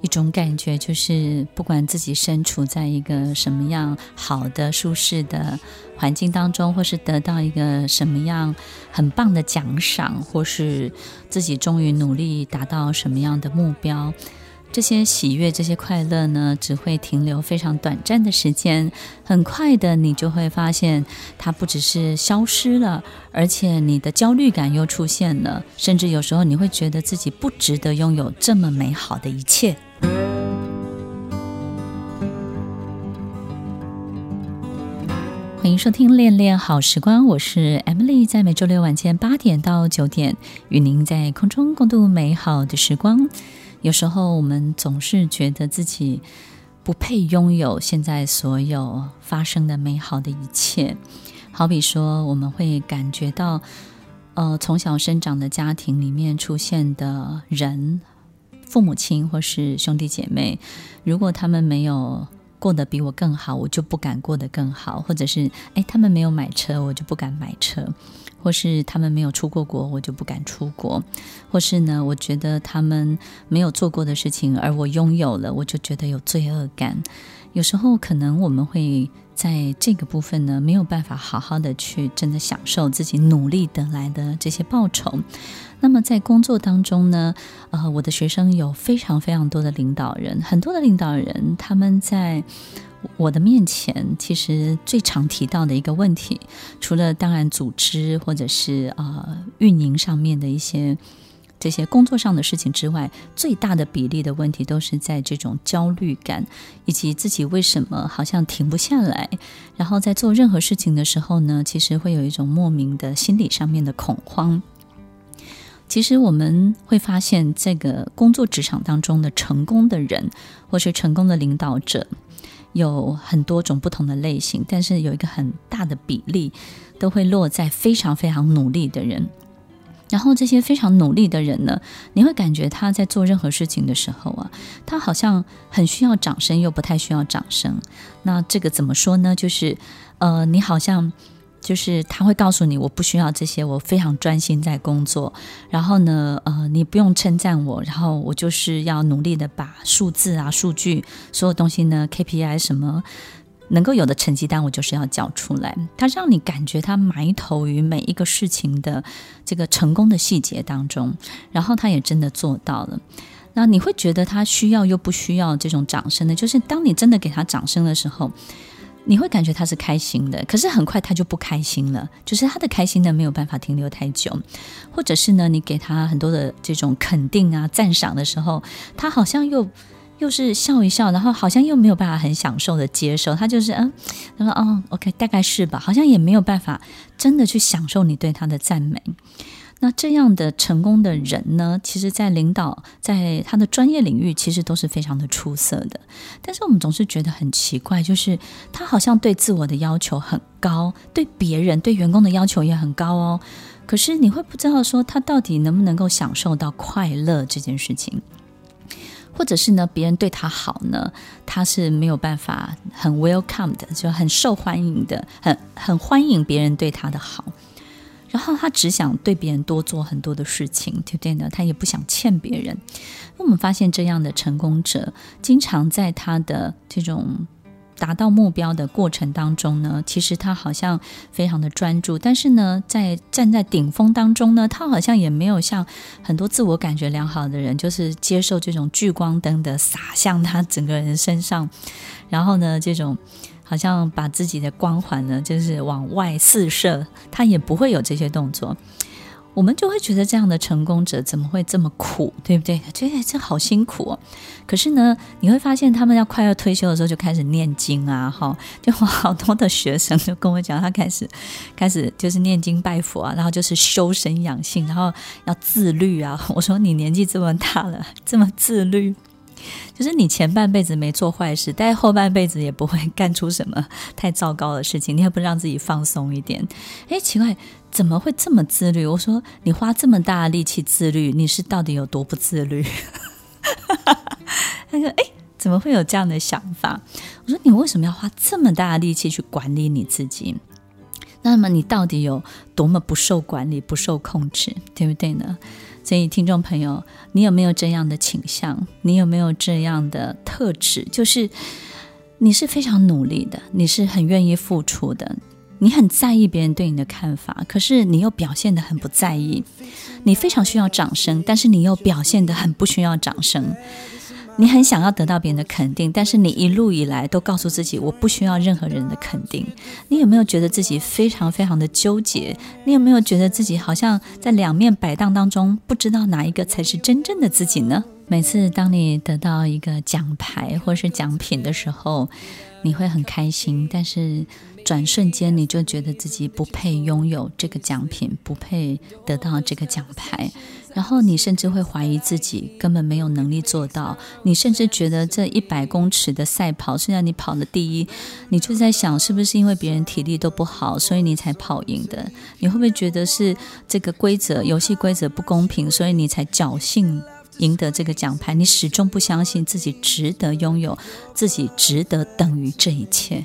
一种感觉，就是不管自己身处在一个什么样好的、舒适的环境当中，或是得到一个什么样很棒的奖赏，或是自己终于努力达到什么样的目标？这些喜悦、这些快乐呢，只会停留非常短暂的时间，很快的，你就会发现它不只是消失了，而且你的焦虑感又出现了，甚至有时候你会觉得自己不值得拥有这么美好的一切。欢迎收听《恋恋好时光》，我是 Emily，在每周六晚间八点到九点，与您在空中共度美好的时光。有时候我们总是觉得自己不配拥有现在所有发生的美好的一切，好比说我们会感觉到，呃，从小生长的家庭里面出现的人，父母亲或是兄弟姐妹，如果他们没有过得比我更好，我就不敢过得更好，或者是，哎，他们没有买车，我就不敢买车。或是他们没有出过国，我就不敢出国；或是呢，我觉得他们没有做过的事情，而我拥有了，我就觉得有罪恶感。有时候可能我们会在这个部分呢，没有办法好好的去真的享受自己努力得来的这些报酬。那么在工作当中呢，呃，我的学生有非常非常多的领导人，很多的领导人他们在。我的面前，其实最常提到的一个问题，除了当然组织或者是呃运营上面的一些这些工作上的事情之外，最大的比例的问题都是在这种焦虑感，以及自己为什么好像停不下来，然后在做任何事情的时候呢，其实会有一种莫名的心理上面的恐慌。其实我们会发现，这个工作职场当中的成功的人，或是成功的领导者。有很多种不同的类型，但是有一个很大的比例都会落在非常非常努力的人。然后这些非常努力的人呢，你会感觉他在做任何事情的时候啊，他好像很需要掌声，又不太需要掌声。那这个怎么说呢？就是呃，你好像。就是他会告诉你，我不需要这些，我非常专心在工作。然后呢，呃，你不用称赞我，然后我就是要努力的把数字啊、数据、所有东西呢、KPI 什么能够有的成绩单，我就是要交出来。他让你感觉他埋头于每一个事情的这个成功的细节当中，然后他也真的做到了。那你会觉得他需要又不需要这种掌声呢？就是当你真的给他掌声的时候。你会感觉他是开心的，可是很快他就不开心了。就是他的开心呢，没有办法停留太久，或者是呢，你给他很多的这种肯定啊、赞赏的时候，他好像又又是笑一笑，然后好像又没有办法很享受的接受。他就是嗯，他说哦，OK，大概是吧，好像也没有办法真的去享受你对他的赞美。那这样的成功的人呢，其实，在领导，在他的专业领域，其实都是非常的出色的。但是我们总是觉得很奇怪，就是他好像对自我的要求很高，对别人、对员工的要求也很高哦。可是你会不知道说，他到底能不能够享受到快乐这件事情，或者是呢，别人对他好呢，他是没有办法很 welcome 的，就很受欢迎的，很很欢迎别人对他的好。然后他只想对别人多做很多的事情，对不对呢？他也不想欠别人。那我们发现这样的成功者，经常在他的这种达到目标的过程当中呢，其实他好像非常的专注，但是呢，在站在顶峰当中呢，他好像也没有像很多自我感觉良好的人，就是接受这种聚光灯的洒向他整个人身上，然后呢，这种。好像把自己的光环呢，就是往外四射，他也不会有这些动作，我们就会觉得这样的成功者怎么会这么苦，对不对？觉得这好辛苦哦。可是呢，你会发现他们要快要退休的时候就开始念经啊，哈，就好多的学生就跟我讲，他开始开始就是念经拜佛啊，然后就是修身养性，然后要自律啊。我说你年纪这么大了，这么自律。就是你前半辈子没做坏事，但是后半辈子也不会干出什么太糟糕的事情。你也不让自己放松一点？哎，奇怪，怎么会这么自律？我说你花这么大的力气自律，你是到底有多不自律？他说：“哎，怎么会有这样的想法？”我说：“你为什么要花这么大的力气去管理你自己？那么你到底有多么不受管理、不受控制，对不对呢？”所以，听众朋友，你有没有这样的倾向？你有没有这样的特质？就是你是非常努力的，你是很愿意付出的，你很在意别人对你的看法，可是你又表现得很不在意。你非常需要掌声，但是你又表现得很不需要掌声。你很想要得到别人的肯定，但是你一路以来都告诉自己，我不需要任何人的肯定。你有没有觉得自己非常非常的纠结？你有没有觉得自己好像在两面摆荡当中，不知道哪一个才是真正的自己呢？每次当你得到一个奖牌或是奖品的时候，你会很开心，但是转瞬间你就觉得自己不配拥有这个奖品，不配得到这个奖牌。然后你甚至会怀疑自己根本没有能力做到，你甚至觉得这一百公尺的赛跑，虽然你跑了第一，你就在想是不是因为别人体力都不好，所以你才跑赢的？你会不会觉得是这个规则，游戏规则不公平，所以你才侥幸赢得这个奖牌？你始终不相信自己值得拥有，自己值得等于这一切。